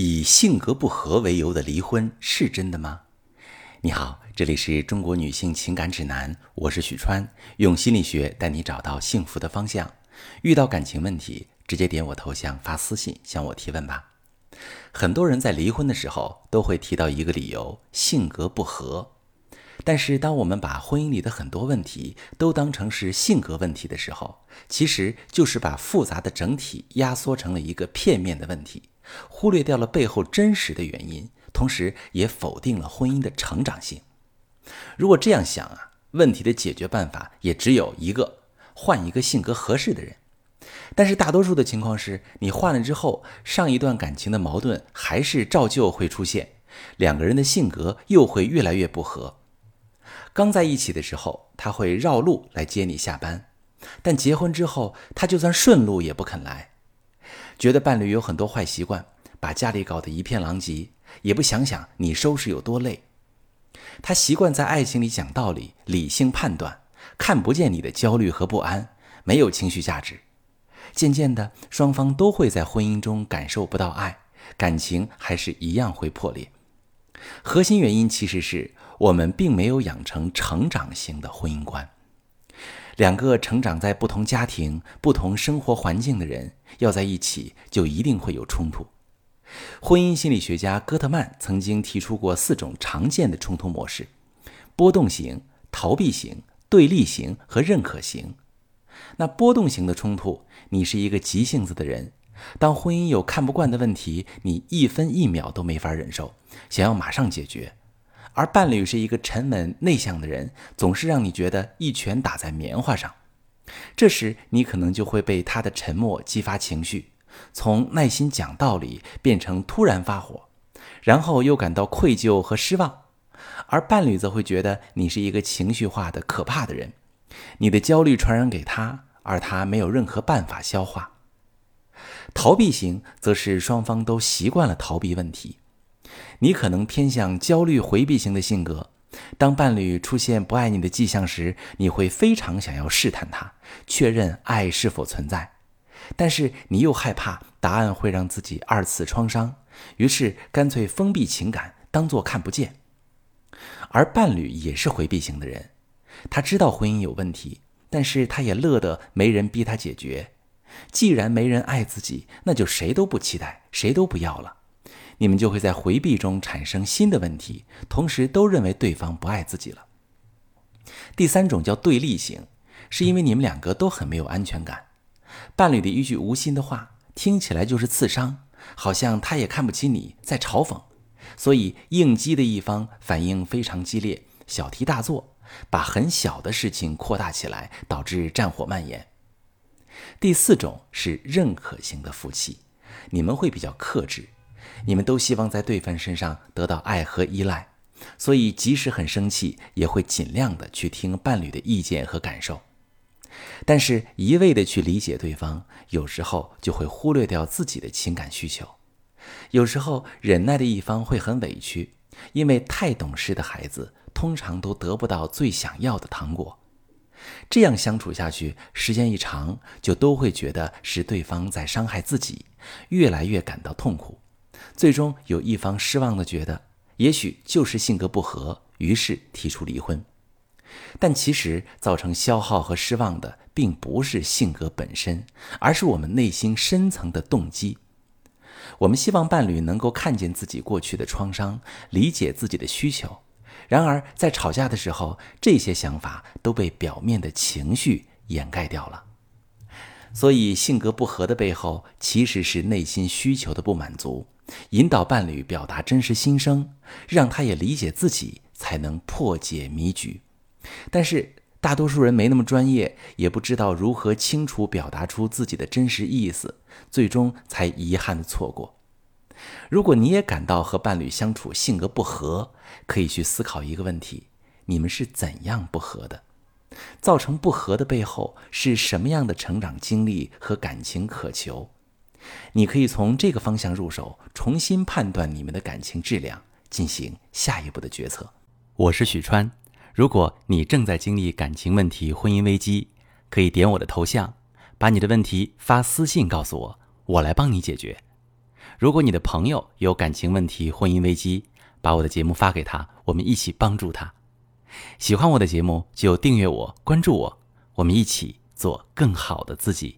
以性格不合为由的离婚是真的吗？你好，这里是中国女性情感指南，我是许川，用心理学带你找到幸福的方向。遇到感情问题，直接点我头像发私信向我提问吧。很多人在离婚的时候都会提到一个理由：性格不合。但是，当我们把婚姻里的很多问题都当成是性格问题的时候，其实就是把复杂的整体压缩成了一个片面的问题，忽略掉了背后真实的原因，同时也否定了婚姻的成长性。如果这样想啊，问题的解决办法也只有一个：换一个性格合适的人。但是，大多数的情况是你换了之后，上一段感情的矛盾还是照旧会出现，两个人的性格又会越来越不合。刚在一起的时候，他会绕路来接你下班，但结婚之后，他就算顺路也不肯来，觉得伴侣有很多坏习惯，把家里搞得一片狼藉，也不想想你收拾有多累。他习惯在爱情里讲道理、理性判断，看不见你的焦虑和不安，没有情绪价值。渐渐的，双方都会在婚姻中感受不到爱，感情还是一样会破裂。核心原因其实是。我们并没有养成成长型的婚姻观。两个成长在不同家庭、不同生活环境的人要在一起，就一定会有冲突。婚姻心理学家戈特曼曾经提出过四种常见的冲突模式：波动型、逃避型、对立型和认可型。那波动型的冲突，你是一个急性子的人，当婚姻有看不惯的问题，你一分一秒都没法忍受，想要马上解决。而伴侣是一个沉稳内向的人，总是让你觉得一拳打在棉花上。这时，你可能就会被他的沉默激发情绪，从耐心讲道理变成突然发火，然后又感到愧疚和失望。而伴侣则会觉得你是一个情绪化的可怕的人，你的焦虑传染给他，而他没有任何办法消化。逃避型则是双方都习惯了逃避问题。你可能偏向焦虑回避型的性格，当伴侣出现不爱你的迹象时，你会非常想要试探他，确认爱是否存在，但是你又害怕答案会让自己二次创伤，于是干脆封闭情感，当作看不见。而伴侣也是回避型的人，他知道婚姻有问题，但是他也乐得没人逼他解决。既然没人爱自己，那就谁都不期待，谁都不要了。你们就会在回避中产生新的问题，同时都认为对方不爱自己了。第三种叫对立型，是因为你们两个都很没有安全感，伴侣的一句无心的话听起来就是刺伤，好像他也看不起你，在嘲讽，所以应激的一方反应非常激烈，小题大做，把很小的事情扩大起来，导致战火蔓延。第四种是认可型的夫妻，你们会比较克制。你们都希望在对方身上得到爱和依赖，所以即使很生气，也会尽量的去听伴侣的意见和感受。但是，一味的去理解对方，有时候就会忽略掉自己的情感需求。有时候，忍耐的一方会很委屈，因为太懂事的孩子通常都得不到最想要的糖果。这样相处下去，时间一长，就都会觉得是对方在伤害自己，越来越感到痛苦。最终有一方失望的觉得，也许就是性格不合，于是提出离婚。但其实造成消耗和失望的，并不是性格本身，而是我们内心深层的动机。我们希望伴侣能够看见自己过去的创伤，理解自己的需求。然而在吵架的时候，这些想法都被表面的情绪掩盖掉了。所以性格不合的背后，其实是内心需求的不满足。引导伴侣表达真实心声，让他也理解自己，才能破解迷局。但是大多数人没那么专业，也不知道如何清楚表达出自己的真实意思，最终才遗憾的错过。如果你也感到和伴侣相处性格不合，可以去思考一个问题：你们是怎样不合的？造成不合的背后是什么样的成长经历和感情渴求？你可以从这个方向入手，重新判断你们的感情质量，进行下一步的决策。我是许川，如果你正在经历感情问题、婚姻危机，可以点我的头像，把你的问题发私信告诉我，我来帮你解决。如果你的朋友有感情问题、婚姻危机，把我的节目发给他，我们一起帮助他。喜欢我的节目就订阅我、关注我，我们一起做更好的自己。